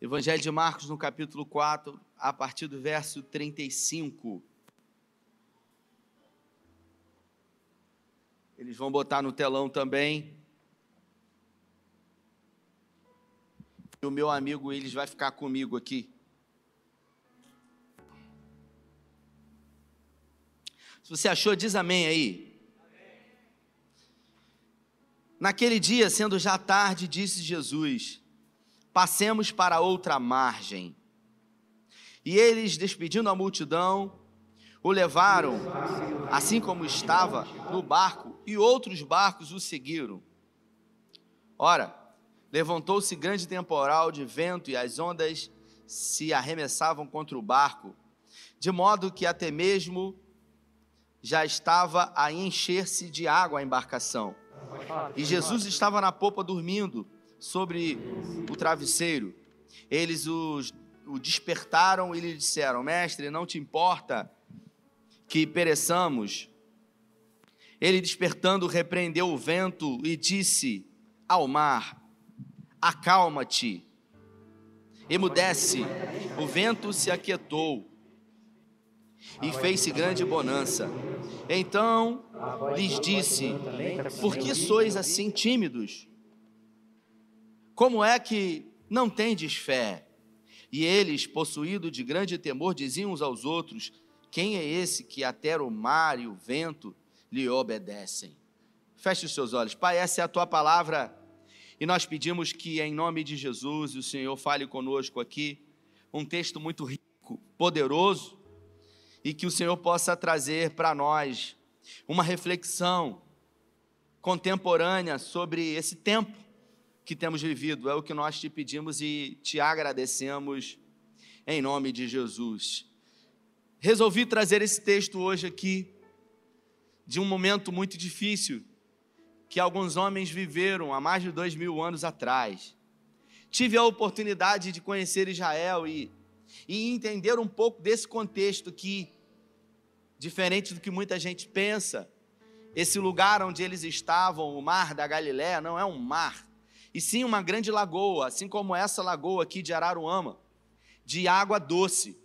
Evangelho de Marcos, no capítulo 4, a partir do verso 35. Eles vão botar no telão também. E o meu amigo, eles vai ficar comigo aqui. Se você achou, diz amém aí. Naquele dia, sendo já tarde, disse Jesus: Passemos para outra margem. E eles, despedindo a multidão, o levaram, assim como estava, no barco, e outros barcos o seguiram. Ora, levantou-se grande temporal de vento e as ondas se arremessavam contra o barco, de modo que até mesmo já estava a encher-se de água a embarcação. E Jesus estava na popa dormindo sobre o travesseiro. Eles os, o despertaram e lhe disseram: Mestre, não te importa que pereçamos? Ele despertando, repreendeu o vento e disse ao mar: Acalma-te, emudece. O vento se aquietou e fez-se grande bonança. Então lhes disse: Por que sois assim tímidos? Como é que não tendes fé? E eles, possuídos de grande temor, diziam uns aos outros: Quem é esse que até o mar e o vento lhe obedecem? Feche os seus olhos. Pai, essa é a tua palavra. E nós pedimos que, em nome de Jesus, o Senhor fale conosco aqui. Um texto muito rico, poderoso, e que o Senhor possa trazer para nós uma reflexão contemporânea sobre esse tempo que temos vivido. É o que nós te pedimos e te agradecemos em nome de Jesus. Resolvi trazer esse texto hoje aqui, de um momento muito difícil que alguns homens viveram há mais de dois mil anos atrás. Tive a oportunidade de conhecer Israel e, e entender um pouco desse contexto que, diferente do que muita gente pensa, esse lugar onde eles estavam, o mar da Galiléia, não é um mar, e sim uma grande lagoa, assim como essa lagoa aqui de Araruama, de água doce,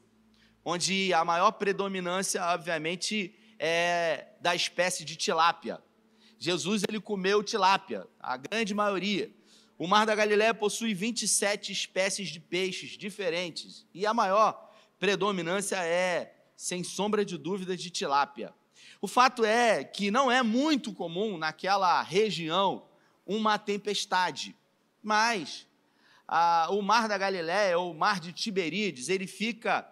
onde a maior predominância, obviamente, é da espécie de tilápia. Jesus ele comeu tilápia, a grande maioria. O Mar da Galiléia possui 27 espécies de peixes diferentes e a maior predominância é, sem sombra de dúvida, de tilápia. O fato é que não é muito comum naquela região uma tempestade. Mas ah, o mar da Galiléia, ou o mar de Tiberíades, ele fica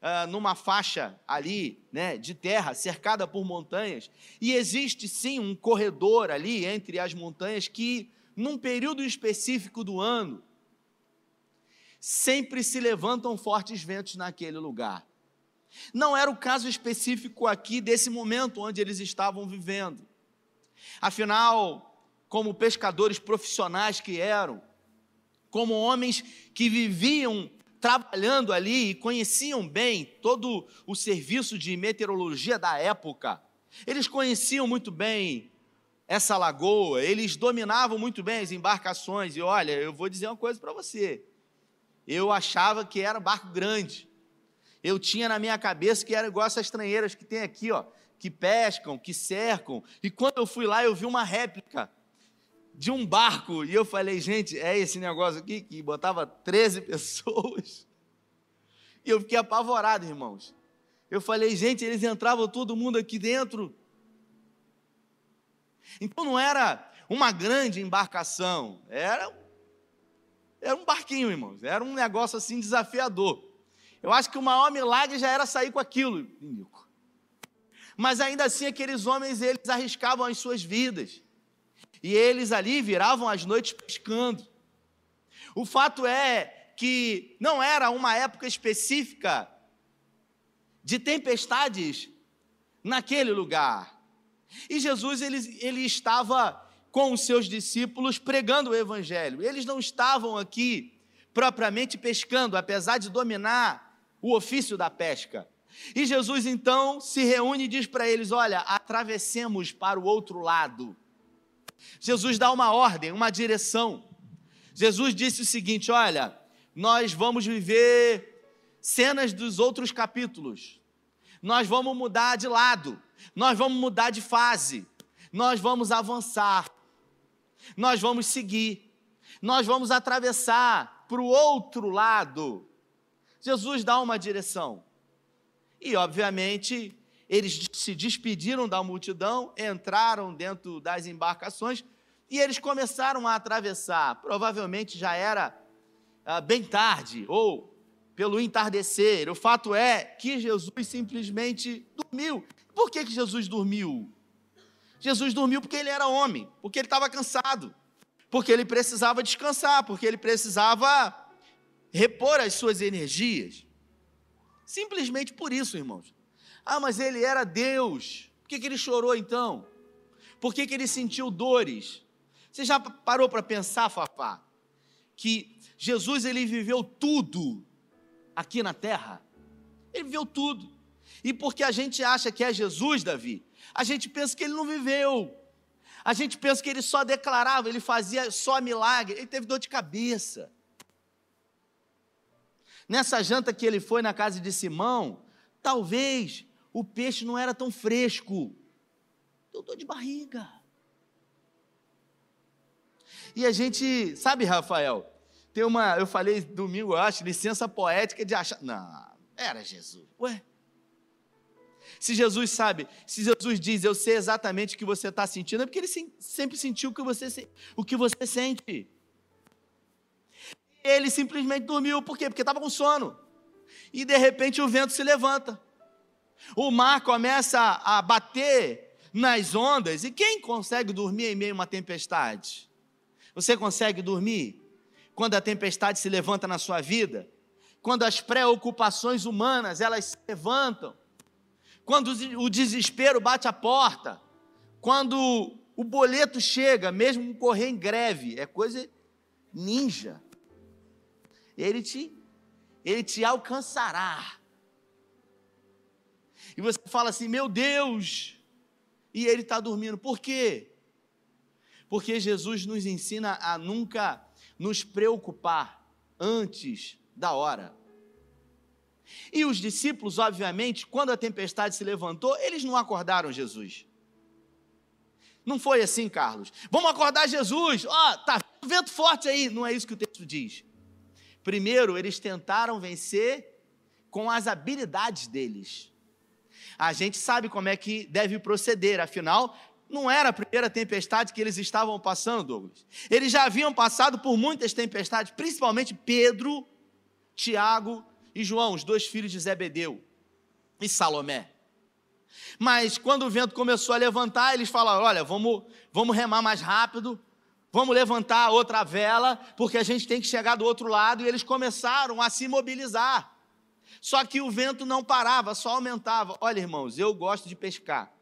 ah, numa faixa ali, né, de terra, cercada por montanhas, e existe sim um corredor ali entre as montanhas que, num período específico do ano, sempre se levantam fortes ventos naquele lugar. Não era o caso específico aqui desse momento onde eles estavam vivendo. Afinal, como pescadores profissionais que eram, como homens que viviam trabalhando ali e conheciam bem todo o serviço de meteorologia da época. Eles conheciam muito bem essa lagoa, eles dominavam muito bem as embarcações. E olha, eu vou dizer uma coisa para você. Eu achava que era um barco grande. Eu tinha na minha cabeça que era igual essas estranheiras que tem aqui, ó, que pescam, que cercam. E quando eu fui lá, eu vi uma réplica de um barco. E eu falei, gente, é esse negócio aqui que botava 13 pessoas. E eu fiquei apavorado, irmãos. Eu falei, gente, eles entravam todo mundo aqui dentro. Então não era uma grande embarcação, era, era um barquinho, irmãos. Era um negócio assim desafiador. Eu acho que o maior milagre já era sair com aquilo, Nico. Mas ainda assim, aqueles homens, eles arriscavam as suas vidas. E eles ali viravam as noites pescando. O fato é que não era uma época específica de tempestades naquele lugar. E Jesus ele, ele estava com os seus discípulos pregando o evangelho. Eles não estavam aqui propriamente pescando, apesar de dominar o ofício da pesca. E Jesus então se reúne e diz para eles: Olha, atravessemos para o outro lado. Jesus dá uma ordem, uma direção. Jesus disse o seguinte: olha, nós vamos viver cenas dos outros capítulos. Nós vamos mudar de lado, nós vamos mudar de fase, nós vamos avançar, nós vamos seguir, nós vamos atravessar para o outro lado. Jesus dá uma direção. E, obviamente, eles se despediram da multidão, entraram dentro das embarcações e eles começaram a atravessar. Provavelmente já era ah, bem tarde ou pelo entardecer. O fato é que Jesus simplesmente dormiu. Por que, que Jesus dormiu? Jesus dormiu porque ele era homem, porque ele estava cansado, porque ele precisava descansar, porque ele precisava repor as suas energias. Simplesmente por isso, irmãos. Ah, mas ele era Deus. Por que, que ele chorou então? Por que, que ele sentiu dores? Você já parou para pensar, Fafá, que Jesus ele viveu tudo aqui na terra? Ele viveu tudo. E porque a gente acha que é Jesus, Davi, a gente pensa que ele não viveu. A gente pensa que ele só declarava, ele fazia só milagre. Ele teve dor de cabeça. Nessa janta que ele foi na casa de Simão, talvez o peixe não era tão fresco. Deu dor de barriga. E a gente, sabe, Rafael, tem uma, eu falei domingo, eu acho, licença poética de achar. Não, era Jesus. Ué. Se Jesus sabe, se Jesus diz, eu sei exatamente o que você está sentindo, é porque ele sempre sentiu o que você, o que você sente. Ele simplesmente dormiu, por quê? Porque estava com sono. E de repente o vento se levanta. O mar começa a bater nas ondas. E quem consegue dormir em meio a uma tempestade? Você consegue dormir quando a tempestade se levanta na sua vida? Quando as preocupações humanas elas se levantam? Quando o desespero bate a porta? Quando o boleto chega, mesmo correr em greve, é coisa ninja ele te, ele te alcançará. E você fala assim, meu Deus, e ele está dormindo. Por quê? Porque Jesus nos ensina a nunca nos preocupar antes da hora. E os discípulos, obviamente, quando a tempestade se levantou, eles não acordaram Jesus. Não foi assim, Carlos. Vamos acordar Jesus. Ó, oh, tá vento forte aí. Não é isso que o texto diz. Primeiro, eles tentaram vencer com as habilidades deles. A gente sabe como é que deve proceder, afinal, não era a primeira tempestade que eles estavam passando, Douglas. Eles já haviam passado por muitas tempestades, principalmente Pedro, Tiago e João, os dois filhos de Zebedeu, e Salomé. Mas quando o vento começou a levantar, eles falaram: olha, vamos, vamos remar mais rápido, Vamos levantar outra vela, porque a gente tem que chegar do outro lado. E eles começaram a se mobilizar. Só que o vento não parava, só aumentava. Olha, irmãos, eu gosto de pescar.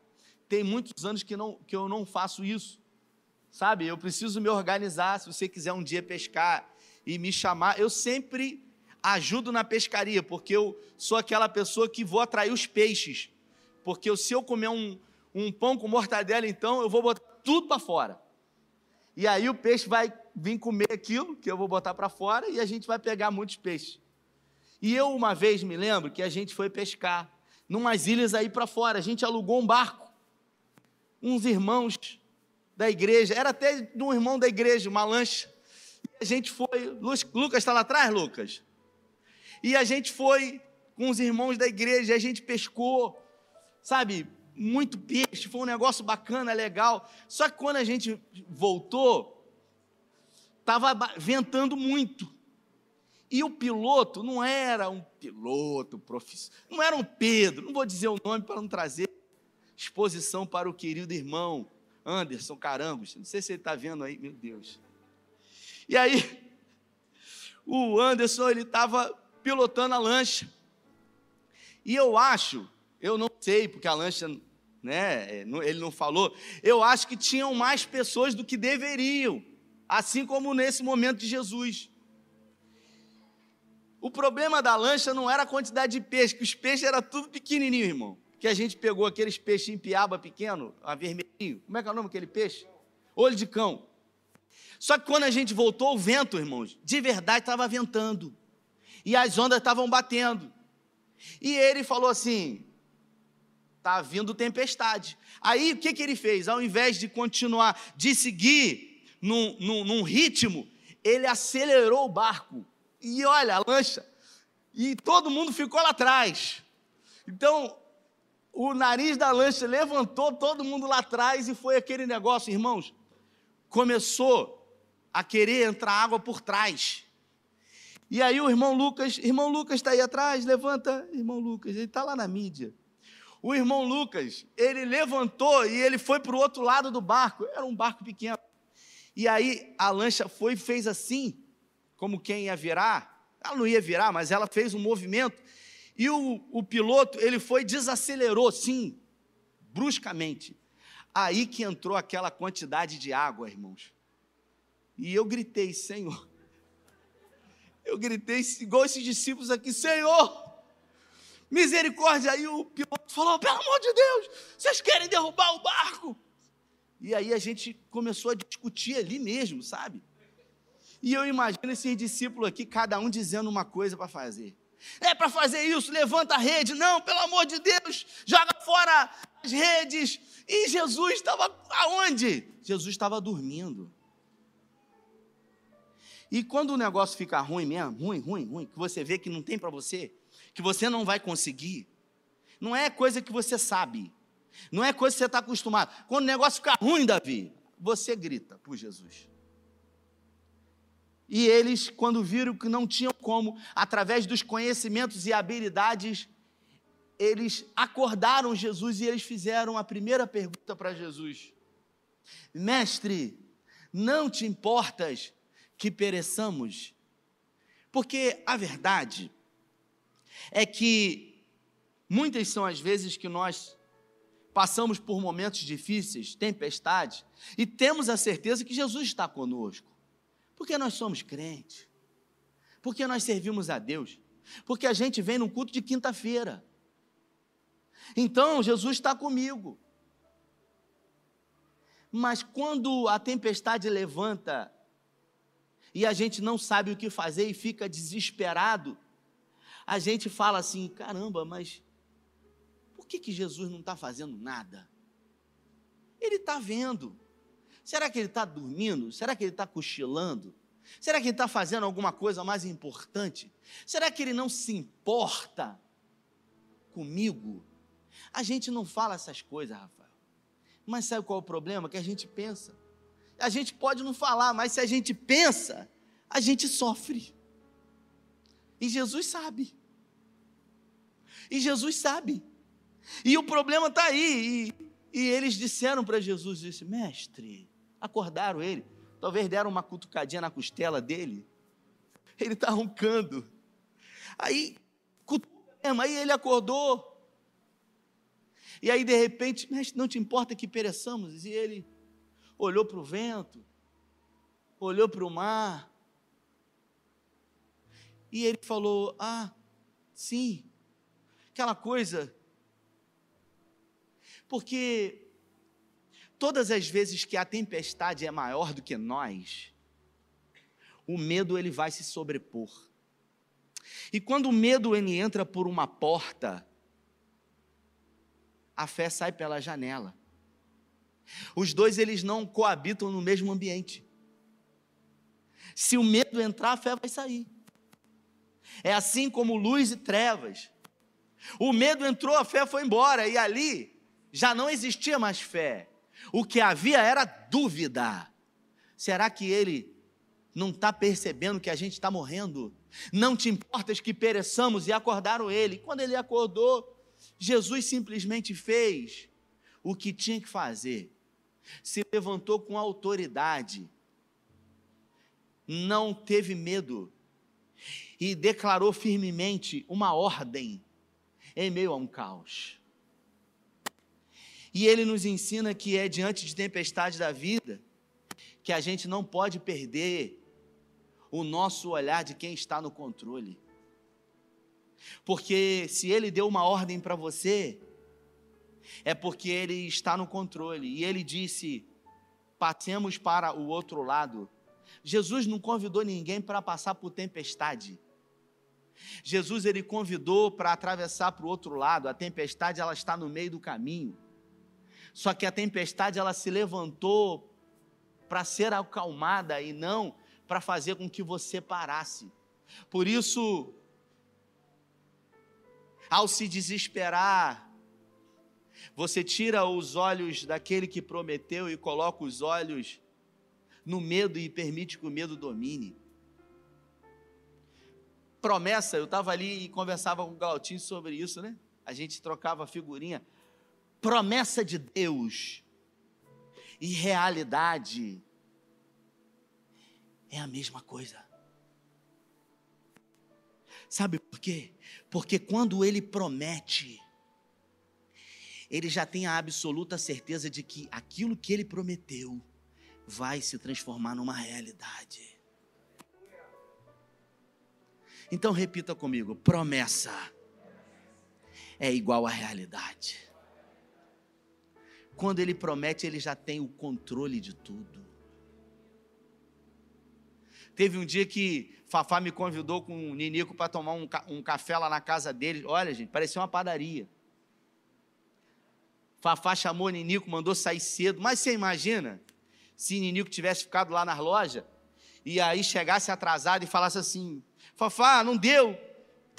Tem muitos anos que, não, que eu não faço isso. Sabe? Eu preciso me organizar. Se você quiser um dia pescar e me chamar, eu sempre ajudo na pescaria, porque eu sou aquela pessoa que vou atrair os peixes. Porque se eu comer um, um pão com mortadela, então eu vou botar tudo para fora. E aí o peixe vai vir comer aquilo que eu vou botar para fora e a gente vai pegar muitos peixes. E eu uma vez me lembro que a gente foi pescar numas ilhas aí para fora. A gente alugou um barco. Uns irmãos da igreja, era até de um irmão da igreja, uma lancha. E a gente foi, Lucas está lá atrás, Lucas? E a gente foi com os irmãos da igreja, a gente pescou, sabe, muito peixe, foi um negócio bacana, legal. Só que quando a gente voltou, estava ventando muito. E o piloto não era um piloto profissional, não era um Pedro, não vou dizer o nome para não trazer exposição para o querido irmão Anderson Carangos. Não sei se ele está vendo aí, meu Deus. E aí, o Anderson, ele estava pilotando a lancha. E eu acho, eu não sei, porque a lancha né? É, ele não falou. Eu acho que tinham mais pessoas do que deveriam, assim como nesse momento de Jesus. O problema da lancha não era a quantidade de peixe, que os peixes eram tudo pequenininho, irmão. Que a gente pegou aqueles peixes em piaba pequeno, a vermelhinho. Como é que é o nome daquele peixe? Olho de cão. Só que quando a gente voltou, o vento, irmãos, de verdade estava ventando. E as ondas estavam batendo. E ele falou assim: tá vindo tempestade. Aí o que, que ele fez? Ao invés de continuar, de seguir num, num, num ritmo, ele acelerou o barco. E olha, a lancha. E todo mundo ficou lá atrás. Então, o nariz da lancha levantou todo mundo lá atrás e foi aquele negócio, irmãos. Começou a querer entrar água por trás. E aí o irmão Lucas, irmão Lucas está aí atrás, levanta, irmão Lucas, ele está lá na mídia. O irmão Lucas, ele levantou e ele foi para o outro lado do barco, era um barco pequeno. E aí a lancha foi e fez assim, como quem ia virar. Ela não ia virar, mas ela fez um movimento. E o, o piloto, ele foi desacelerou, sim, bruscamente. Aí que entrou aquela quantidade de água, irmãos. E eu gritei, Senhor. Eu gritei igual esses discípulos aqui, Senhor, misericórdia. Aí o piloto falou: pelo amor de Deus, vocês querem derrubar o barco? E aí a gente começou a discutir ali mesmo, sabe? E eu imagino esses discípulos aqui, cada um dizendo uma coisa para fazer. É para fazer isso, levanta a rede. Não, pelo amor de Deus, joga fora as redes. E Jesus estava aonde? Jesus estava dormindo. E quando o negócio fica ruim mesmo, ruim, ruim, ruim, que você vê que não tem para você, que você não vai conseguir, não é coisa que você sabe, não é coisa que você está acostumado. Quando o negócio fica ruim, Davi, você grita por Jesus. E eles, quando viram que não tinham como, através dos conhecimentos e habilidades, eles acordaram Jesus e eles fizeram a primeira pergunta para Jesus: Mestre, não te importas que pereçamos? Porque a verdade é que muitas são as vezes que nós passamos por momentos difíceis, tempestades, e temos a certeza que Jesus está conosco. Porque nós somos crentes. Porque nós servimos a Deus. Porque a gente vem num culto de quinta-feira. Então, Jesus está comigo. Mas quando a tempestade levanta e a gente não sabe o que fazer e fica desesperado, a gente fala assim: caramba, mas por que, que Jesus não está fazendo nada? Ele está vendo. Será que ele está dormindo? Será que ele está cochilando? Será que ele está fazendo alguma coisa mais importante? Será que ele não se importa comigo? A gente não fala essas coisas, Rafael. Mas sabe qual é o problema? Que a gente pensa a gente pode não falar, mas se a gente pensa, a gente sofre. E Jesus sabe. E Jesus sabe. E o problema está aí. E, e, eles disseram para Jesus: disse, Mestre, acordaram ele. Talvez deram uma cutucadinha na costela dele. Ele está roncando. Aí, aí ele acordou. E aí, de repente, mestre, não te importa que pereçamos? E ele, olhou para o vento, olhou para o mar, e ele falou: Ah, sim, aquela coisa. Porque todas as vezes que a tempestade é maior do que nós, o medo ele vai se sobrepor. E quando o medo ele entra por uma porta, a fé sai pela janela. Os dois eles não coabitam no mesmo ambiente. Se o medo entrar, a fé vai sair. É assim como luz e trevas. O medo entrou, a fé foi embora, e ali já não existia mais fé. O que havia era dúvida. Será que ele não está percebendo que a gente está morrendo? Não te importas que pereçamos e acordaram ele. Quando ele acordou, Jesus simplesmente fez o que tinha que fazer se levantou com autoridade, não teve medo e declarou firmemente uma ordem em meio a um caos. E ele nos ensina que é diante de tempestade da vida que a gente não pode perder o nosso olhar de quem está no controle. Porque se ele deu uma ordem para você, é porque ele está no controle. E ele disse: passemos para o outro lado. Jesus não convidou ninguém para passar por tempestade. Jesus ele convidou para atravessar para o outro lado. A tempestade ela está no meio do caminho. Só que a tempestade ela se levantou para ser acalmada e não para fazer com que você parasse. Por isso, ao se desesperar, você tira os olhos daquele que prometeu e coloca os olhos no medo e permite que o medo domine. Promessa, eu estava ali e conversava com o Galtinho sobre isso, né? A gente trocava figurinha. Promessa de Deus e realidade é a mesma coisa. Sabe por quê? Porque quando ele promete, ele já tem a absoluta certeza de que aquilo que ele prometeu vai se transformar numa realidade. Então repita comigo: promessa é igual à realidade. Quando ele promete, ele já tem o controle de tudo. Teve um dia que Fafá me convidou com o Ninico para tomar um, um, café lá na casa dele. Olha, gente, parecia uma padaria. Fafá chamou o Ninico, mandou sair cedo. Mas você imagina se Ninico tivesse ficado lá na loja e aí chegasse atrasado e falasse assim: Fafá, não deu,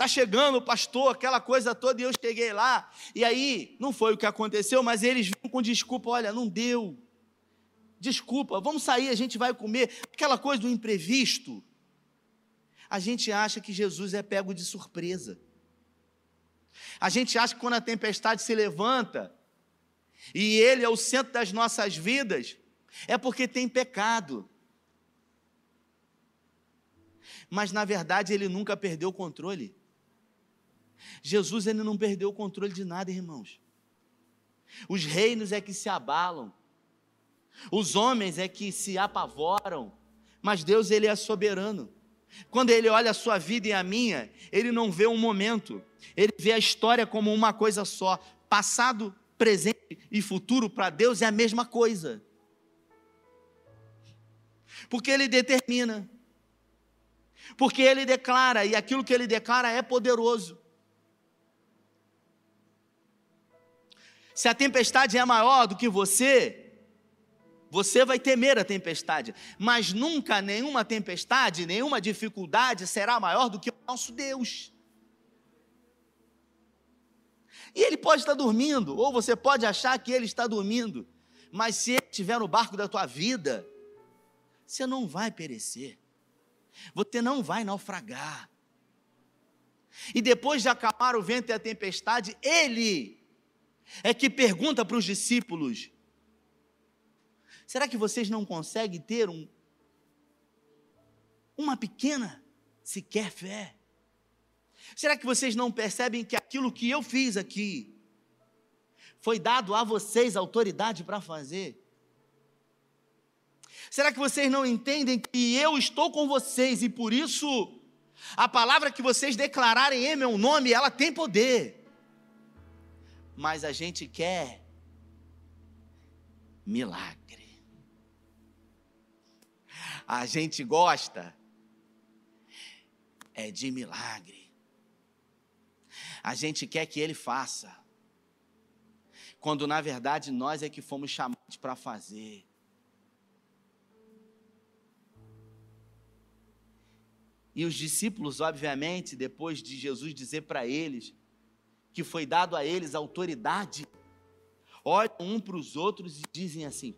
tá chegando o pastor, aquela coisa toda, e eu cheguei lá. E aí, não foi o que aconteceu, mas eles vinham com desculpa: olha, não deu. Desculpa, vamos sair, a gente vai comer. Aquela coisa do imprevisto. A gente acha que Jesus é pego de surpresa. A gente acha que quando a tempestade se levanta, e Ele é o centro das nossas vidas, é porque tem pecado. Mas na verdade ele nunca perdeu o controle. Jesus ele não perdeu o controle de nada, irmãos. Os reinos é que se abalam. Os homens é que se apavoram, mas Deus ele é soberano. Quando ele olha a sua vida e a minha, ele não vê um momento, ele vê a história como uma coisa só. Passado, presente e futuro para Deus é a mesma coisa porque ele determina, porque ele declara, e aquilo que ele declara é poderoso. Se a tempestade é maior do que você, você vai temer a tempestade, mas nunca nenhuma tempestade, nenhuma dificuldade será maior do que o nosso Deus. E ele pode estar dormindo, ou você pode achar que ele está dormindo, mas se ele estiver no barco da tua vida, você não vai perecer, você não vai naufragar. E depois de acalmar o vento e a tempestade, ele é que pergunta para os discípulos: será que vocês não conseguem ter um, uma pequena sequer fé? Será que vocês não percebem que aquilo que eu fiz aqui foi dado a vocês autoridade para fazer? Será que vocês não entendem que eu estou com vocês e por isso a palavra que vocês declararem em meu nome, ela tem poder? Mas a gente quer milagre. A gente gosta é de milagre. A gente quer que ele faça. Quando na verdade nós é que fomos chamados para fazer. E os discípulos, obviamente, depois de Jesus dizer para eles que foi dado a eles autoridade, olham um para os outros e dizem assim: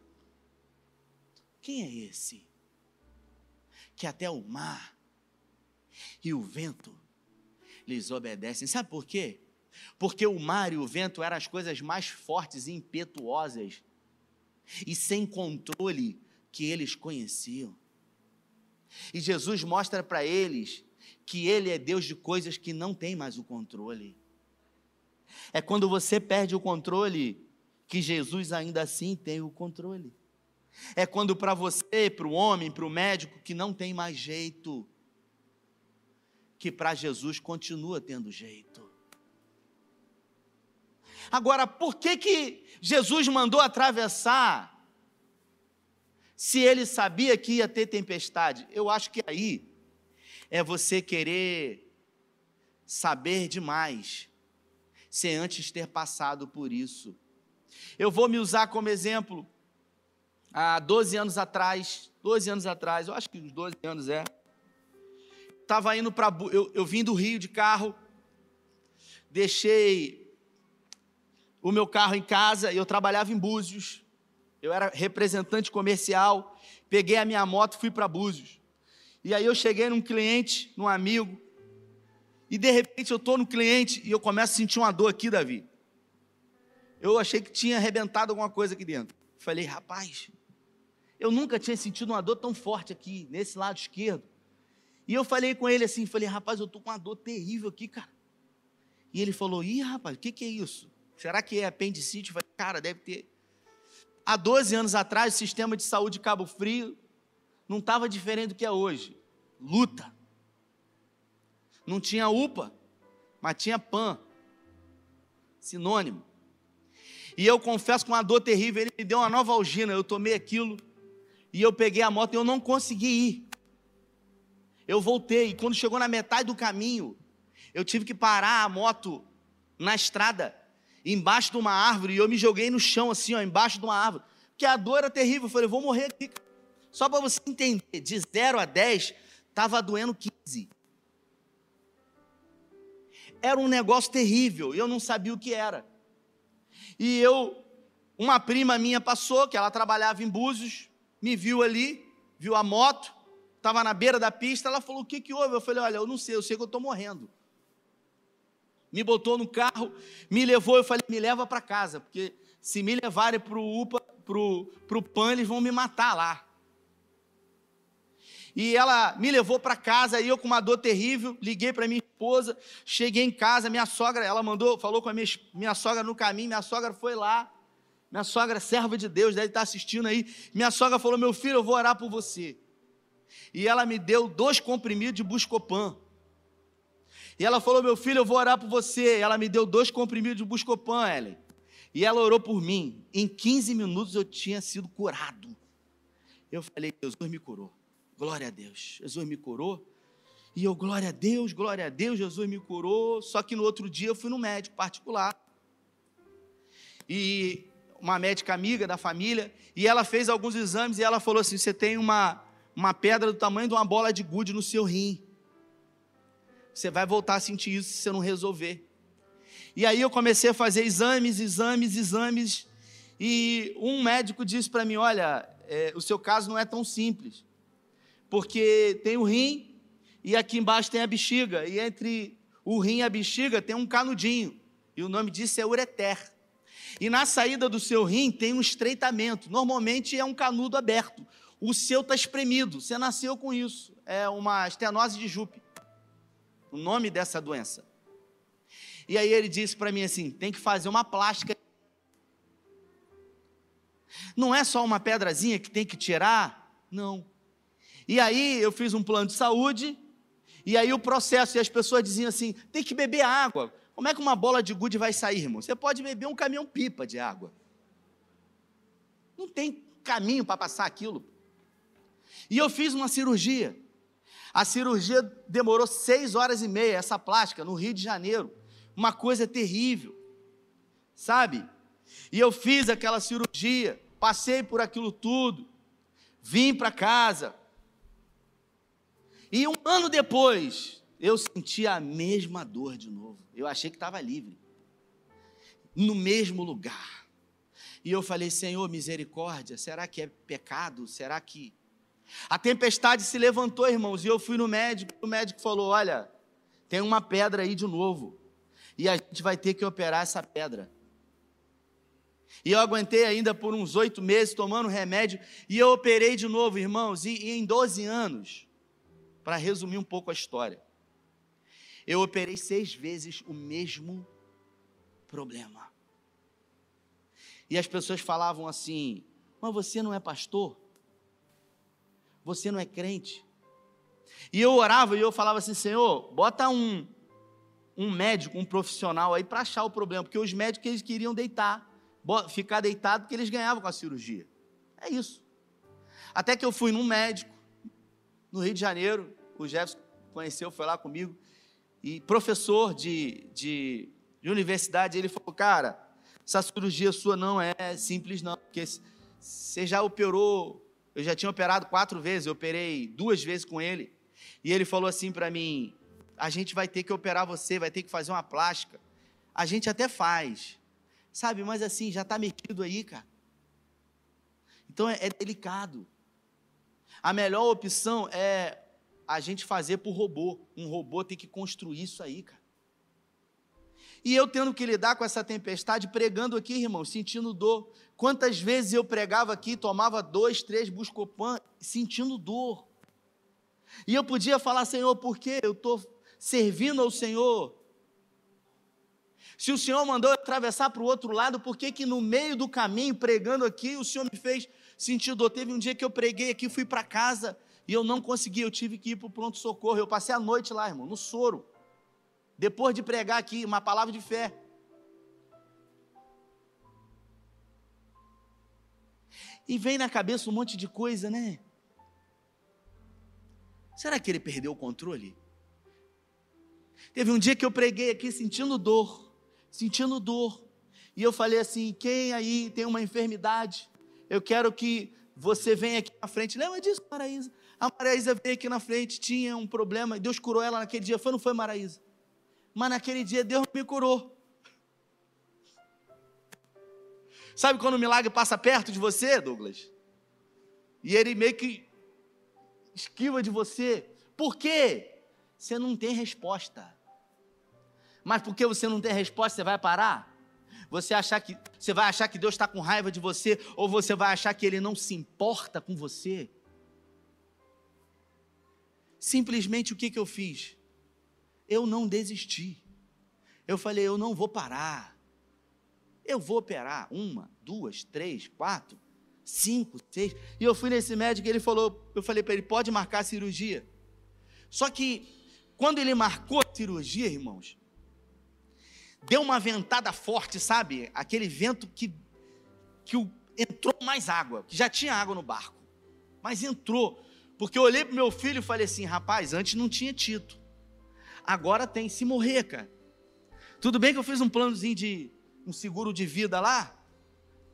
Quem é esse? Que até o mar e o vento lhes obedecem. Sabe por quê? Porque o mar e o vento eram as coisas mais fortes e impetuosas e sem controle que eles conheciam. E Jesus mostra para eles que Ele é Deus de coisas que não tem mais o controle. É quando você perde o controle que Jesus ainda assim tem o controle. É quando para você, para o homem, para o médico que não tem mais jeito, que para Jesus continua tendo jeito. Agora, por que que Jesus mandou atravessar se ele sabia que ia ter tempestade? Eu acho que aí é você querer saber demais sem antes ter passado por isso. Eu vou me usar como exemplo. Há 12 anos atrás, 12 anos atrás, eu acho que uns 12 anos é. Estava indo para. Eu, eu vim do Rio de carro, deixei o meu carro em casa, eu trabalhava em Búzios, eu era representante comercial, peguei a minha moto e fui para Búzios. E aí eu cheguei num cliente, num amigo, e de repente eu estou no cliente e eu começo a sentir uma dor aqui, Davi. Eu achei que tinha arrebentado alguma coisa aqui dentro. Falei, rapaz, eu nunca tinha sentido uma dor tão forte aqui, nesse lado esquerdo. E eu falei com ele assim, falei, rapaz, eu estou com uma dor terrível aqui, cara. E ele falou, ih, rapaz, o que, que é isso? Será que é apendicite? Eu falei, cara, deve ter. Há 12 anos atrás, o sistema de saúde de Cabo Frio não estava diferente do que é hoje. Luta não tinha UPA, mas tinha PAN. Sinônimo. E eu confesso com uma dor terrível, ele me deu uma nova algina, eu tomei aquilo, e eu peguei a moto e eu não consegui ir. Eu voltei, e quando chegou na metade do caminho, eu tive que parar a moto na estrada, embaixo de uma árvore, e eu me joguei no chão, assim, ó, embaixo de uma árvore, porque a dor era terrível. Eu falei, vou morrer aqui. Só para você entender, de 0 a 10, estava doendo 15 era um negócio terrível, eu não sabia o que era. E eu, uma prima minha passou, que ela trabalhava em Búzios, me viu ali, viu a moto, estava na beira da pista, ela falou: O que, que houve? Eu falei: Olha, eu não sei, eu sei que eu estou morrendo. Me botou no carro, me levou, eu falei: Me leva para casa, porque se me levarem para o UPA, para o PAN, eles vão me matar lá. E ela me levou para casa, e eu com uma dor terrível, liguei para minha esposa, cheguei em casa, minha sogra, ela mandou, falou com a minha, minha sogra no caminho, minha sogra foi lá, minha sogra, serva de Deus, deve estar assistindo aí. Minha sogra falou: Meu filho, eu vou orar por você. E ela me deu dois comprimidos de Buscopan. E ela falou: Meu filho, eu vou orar por você. E ela me deu dois comprimidos de Buscopan, Ellen. E ela orou por mim. Em 15 minutos eu tinha sido curado. Eu falei: Jesus me curou. Glória a Deus. Jesus me curou. E eu, glória a Deus, glória a Deus, Jesus me curou. Só que no outro dia eu fui no médico particular. E uma médica amiga da família, e ela fez alguns exames e ela falou assim: você tem uma, uma pedra do tamanho de uma bola de gude no seu rim. Você vai voltar a sentir isso se você não resolver. E aí eu comecei a fazer exames, exames, exames. E um médico disse para mim: Olha, é, o seu caso não é tão simples porque tem o rim e aqui embaixo tem a bexiga, e entre o rim e a bexiga tem um canudinho, e o nome disso é ureter. E na saída do seu rim tem um estreitamento, normalmente é um canudo aberto. O seu está espremido, você nasceu com isso, é uma estenose de Jupe, o nome dessa doença. E aí ele disse para mim assim: tem que fazer uma plástica. Não é só uma pedrazinha que tem que tirar, não. E aí eu fiz um plano de saúde, e aí o processo, e as pessoas diziam assim: tem que beber água. Como é que uma bola de gude vai sair, irmão? Você pode beber um caminhão-pipa de água. Não tem caminho para passar aquilo. E eu fiz uma cirurgia. A cirurgia demorou seis horas e meia, essa plástica, no Rio de Janeiro. Uma coisa terrível, sabe? E eu fiz aquela cirurgia, passei por aquilo tudo, vim para casa, e um ano depois, eu senti a mesma dor de novo. Eu achei que estava livre. No mesmo lugar. E eu falei, Senhor, misericórdia, será que é pecado? Será que. A tempestade se levantou, irmãos, e eu fui no médico. O médico falou: Olha, tem uma pedra aí de novo. E a gente vai ter que operar essa pedra. E eu aguentei ainda por uns oito meses tomando remédio. E eu operei de novo, irmãos. E, e em 12 anos, para resumir um pouco a história, eu operei seis vezes o mesmo problema. E as pessoas falavam assim: Mas você não é pastor? Você não é crente? E eu orava e eu falava assim: Senhor, bota um, um médico, um profissional aí para achar o problema, porque os médicos eles queriam deitar, ficar deitado porque eles ganhavam com a cirurgia. É isso. Até que eu fui num médico, no Rio de Janeiro, o Jefferson conheceu, foi lá comigo. e professor de, de, de universidade, ele falou, cara, essa cirurgia sua não é simples não, porque você já operou, eu já tinha operado quatro vezes, eu operei duas vezes com ele, e ele falou assim para mim, a gente vai ter que operar você, vai ter que fazer uma plástica. A gente até faz, sabe, mas assim, já está metido aí, cara. Então é, é delicado. A melhor opção é a gente fazer por robô. Um robô tem que construir isso aí, cara. E eu tendo que lidar com essa tempestade, pregando aqui, irmão, sentindo dor. Quantas vezes eu pregava aqui, tomava dois, três Buscopan, sentindo dor. E eu podia falar, Senhor, por quê? Eu estou servindo ao Senhor. Se o Senhor mandou eu atravessar para o outro lado, por que que no meio do caminho, pregando aqui, o Senhor me fez sentir dor? Teve um dia que eu preguei aqui, fui para casa, e eu não consegui, eu tive que ir para o pronto-socorro. Eu passei a noite lá, irmão, no soro. Depois de pregar aqui, uma palavra de fé. E vem na cabeça um monte de coisa, né? Será que ele perdeu o controle? Teve um dia que eu preguei aqui sentindo dor, sentindo dor. E eu falei assim: quem aí tem uma enfermidade? Eu quero que você venha aqui na frente. Lembra disso, Maraísa? A Maraísa veio aqui na frente, tinha um problema, Deus curou ela naquele dia. Foi ou não foi, Maraísa? Mas naquele dia Deus me curou. Sabe quando o milagre passa perto de você, Douglas? E ele meio que esquiva de você. Por quê? Você não tem resposta. Mas porque você não tem resposta, você vai parar? Você achar que você vai achar que Deus está com raiva de você ou você vai achar que Ele não se importa com você? Simplesmente o que, que eu fiz? Eu não desisti. Eu falei, eu não vou parar. Eu vou operar uma, duas, três, quatro, cinco, seis. E eu fui nesse médico e ele falou, eu falei para ele, pode marcar a cirurgia. Só que quando ele marcou a cirurgia, irmãos, deu uma ventada forte, sabe? Aquele vento que, que entrou mais água, que já tinha água no barco, mas entrou. Porque eu olhei para meu filho e falei assim: rapaz, antes não tinha Tito, agora tem. Se morrer, cara. Tudo bem que eu fiz um planozinho de um seguro de vida lá,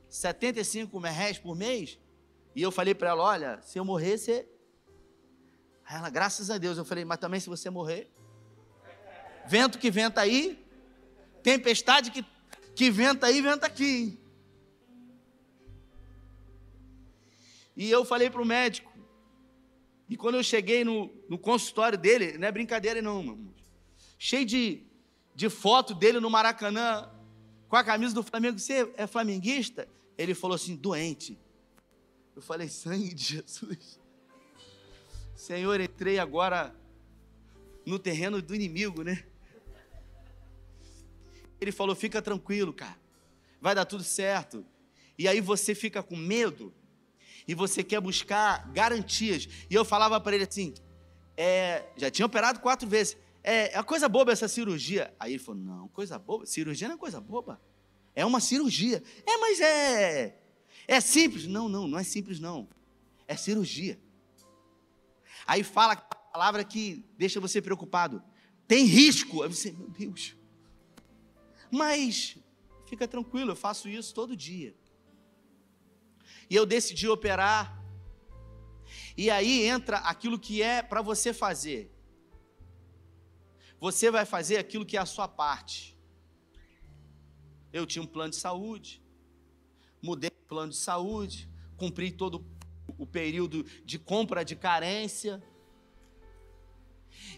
75 reais por mês, e eu falei para ela: olha, se eu morrer, você. Ela, graças a Deus, eu falei, mas também se você morrer, vento que venta aí, tempestade que, que venta aí, venta aqui. E eu falei para o médico, e quando eu cheguei no, no consultório dele, não é brincadeira não, meu irmão. Cheio de, de foto dele no Maracanã, com a camisa do Flamengo. Você é flamenguista? Ele falou assim, doente. Eu falei, sangue de Jesus. Senhor, entrei agora no terreno do inimigo, né? Ele falou, fica tranquilo, cara. Vai dar tudo certo. E aí você fica com medo e você quer buscar garantias. E eu falava para ele assim: é, já tinha operado quatro vezes. É, é coisa boba essa cirurgia. Aí ele falou: não, coisa boba. Cirurgia não é coisa boba. É uma cirurgia. É, mas é. É simples. Não, não, não é simples, não. É cirurgia. Aí fala a palavra que deixa você preocupado. Tem risco. Aí você, meu Deus. Mas fica tranquilo, eu faço isso todo dia e eu decidi operar. E aí entra aquilo que é para você fazer. Você vai fazer aquilo que é a sua parte. Eu tinha um plano de saúde, mudei o plano de saúde, cumpri todo o período de compra de carência.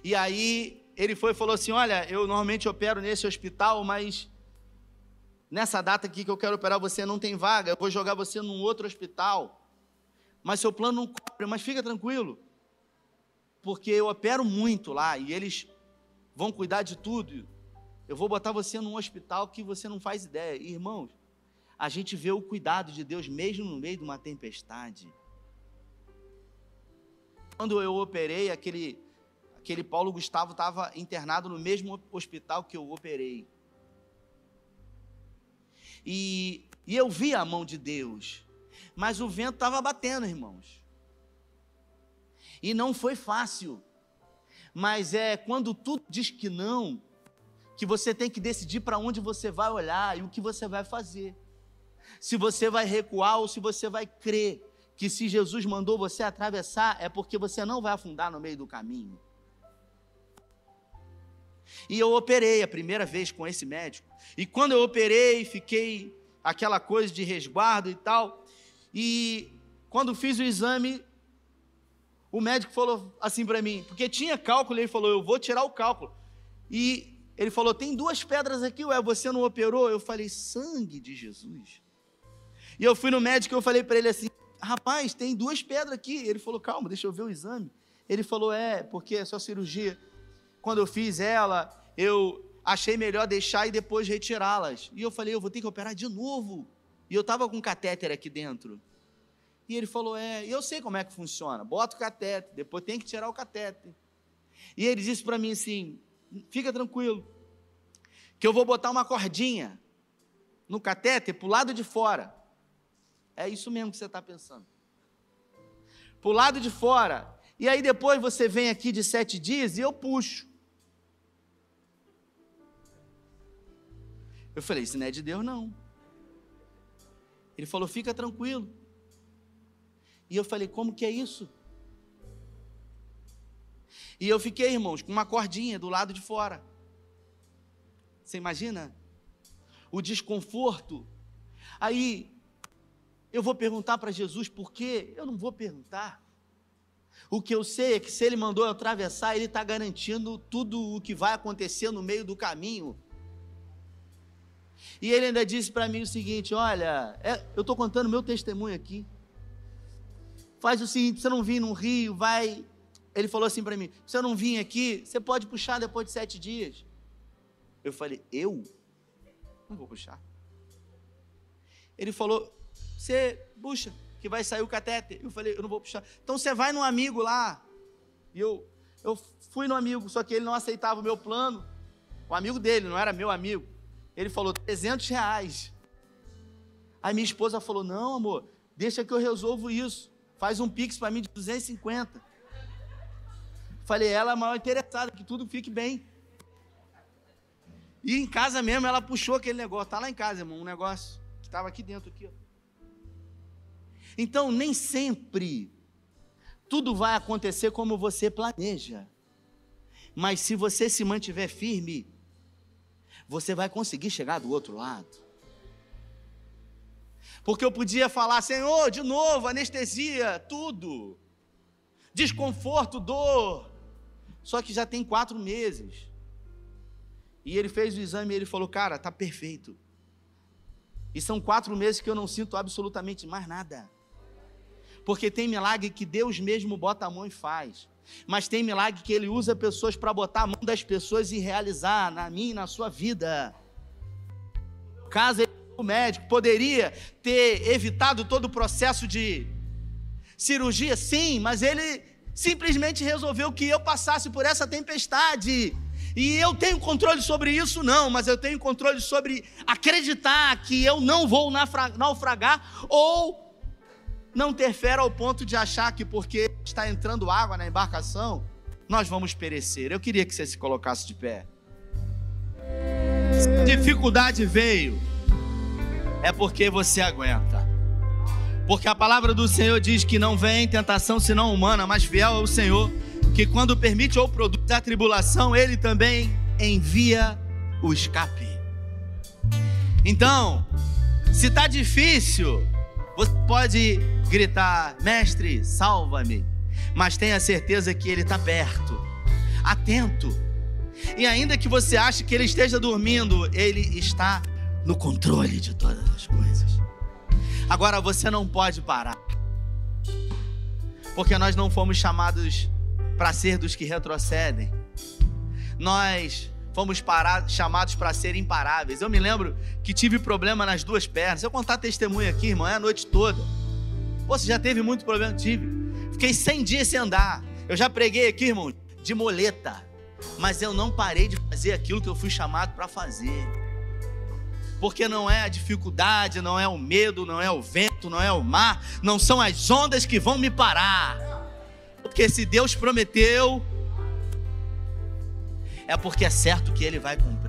E aí ele foi e falou assim: Olha, eu normalmente opero nesse hospital, mas nessa data aqui que eu quero operar você não tem vaga, eu vou jogar você num outro hospital. Mas seu plano não cobre, mas fica tranquilo. Porque eu opero muito lá e eles vão cuidar de tudo. Eu vou botar você num hospital que você não faz ideia. Irmãos, a gente vê o cuidado de Deus mesmo no meio de uma tempestade. Quando eu operei, aquele, aquele Paulo Gustavo estava internado no mesmo hospital que eu operei. E, e eu vi a mão de Deus, mas o vento estava batendo, irmãos. E não foi fácil. mas é quando tudo diz que não, que você tem que decidir para onde você vai olhar e o que você vai fazer. Se você vai recuar ou se você vai crer que se Jesus mandou você atravessar, é porque você não vai afundar no meio do caminho. E eu operei a primeira vez com esse médico. E quando eu operei, fiquei aquela coisa de resguardo e tal. E quando fiz o exame, o médico falou assim para mim, porque tinha cálculo, ele falou: Eu vou tirar o cálculo. E ele falou: Tem duas pedras aqui, ué, você não operou? Eu falei: Sangue de Jesus. E eu fui no médico e eu falei para ele assim: Rapaz, tem duas pedras aqui. Ele falou: Calma, deixa eu ver o exame. Ele falou: É, porque a sua cirurgia, quando eu fiz ela, eu achei melhor deixar e depois retirá-las. E eu falei: Eu vou ter que operar de novo. E eu estava com um catéter aqui dentro. E ele falou: É, eu sei como é que funciona. Bota o catéter, depois tem que tirar o catéter. E ele disse para mim assim: Fica tranquilo, que eu vou botar uma cordinha no catéter para o lado de fora. É isso mesmo que você está pensando. Para o lado de fora. E aí depois você vem aqui de sete dias e eu puxo. Eu falei, isso não é de Deus, não. Ele falou, fica tranquilo. E eu falei, como que é isso? E eu fiquei, irmãos, com uma cordinha do lado de fora. Você imagina? O desconforto. Aí eu vou perguntar para Jesus por quê? Eu não vou perguntar. O que eu sei é que se ele mandou eu atravessar, ele está garantindo tudo o que vai acontecer no meio do caminho. E ele ainda disse para mim o seguinte: Olha, é, eu estou contando meu testemunho aqui faz o seguinte: você não vir no rio, vai. Ele falou assim para mim: você não vir aqui, você pode puxar depois de sete dias. Eu falei: eu? Não vou puxar. Ele falou: você puxa, que vai sair o catéter. Eu falei: eu não vou puxar. Então você vai no amigo lá. E eu, eu fui no amigo, só que ele não aceitava o meu plano. O amigo dele, não era meu amigo. Ele falou: 300 reais. Aí minha esposa falou: não, amor, deixa que eu resolvo isso. Faz um pix para mim de 250. Falei, ela é a maior interessada, que tudo fique bem. E em casa mesmo ela puxou aquele negócio. Tá lá em casa, irmão, um negócio que estava aqui dentro aqui. Então, nem sempre tudo vai acontecer como você planeja. Mas se você se mantiver firme, você vai conseguir chegar do outro lado. Porque eu podia falar, Senhor, de novo, anestesia, tudo. Desconforto, dor. Só que já tem quatro meses. E ele fez o exame e ele falou, cara, tá perfeito. E são quatro meses que eu não sinto absolutamente mais nada. Porque tem milagre que Deus mesmo bota a mão e faz. Mas tem milagre que Ele usa pessoas para botar a mão das pessoas e realizar na minha e na sua vida. Caso ele o médico poderia ter evitado todo o processo de cirurgia, sim, mas ele simplesmente resolveu que eu passasse por essa tempestade. E eu tenho controle sobre isso, não, mas eu tenho controle sobre acreditar que eu não vou naufragar ou não ter fé ao ponto de achar que porque está entrando água na embarcação, nós vamos perecer. Eu queria que você se colocasse de pé. Dificuldade veio é porque você aguenta. Porque a palavra do Senhor diz que não vem tentação senão humana, mas fiel é o Senhor, que quando permite ou produz a tribulação, Ele também envia o escape. Então, se está difícil, você pode gritar: Mestre, salva-me. Mas tenha certeza que Ele está perto, atento. E ainda que você ache que Ele esteja dormindo, Ele está no controle de todas as coisas. Agora você não pode parar. Porque nós não fomos chamados para ser dos que retrocedem. Nós fomos parar, chamados para ser imparáveis. Eu me lembro que tive problema nas duas pernas. Eu contar testemunho aqui, irmão, é a noite toda. Você já teve muito problema? Tive. Fiquei 100 dias sem andar. Eu já preguei aqui, irmão, de moleta. Mas eu não parei de fazer aquilo que eu fui chamado para fazer porque não é a dificuldade, não é o medo, não é o vento, não é o mar, não são as ondas que vão me parar. Porque se Deus prometeu, é porque é certo que ele vai cumprir.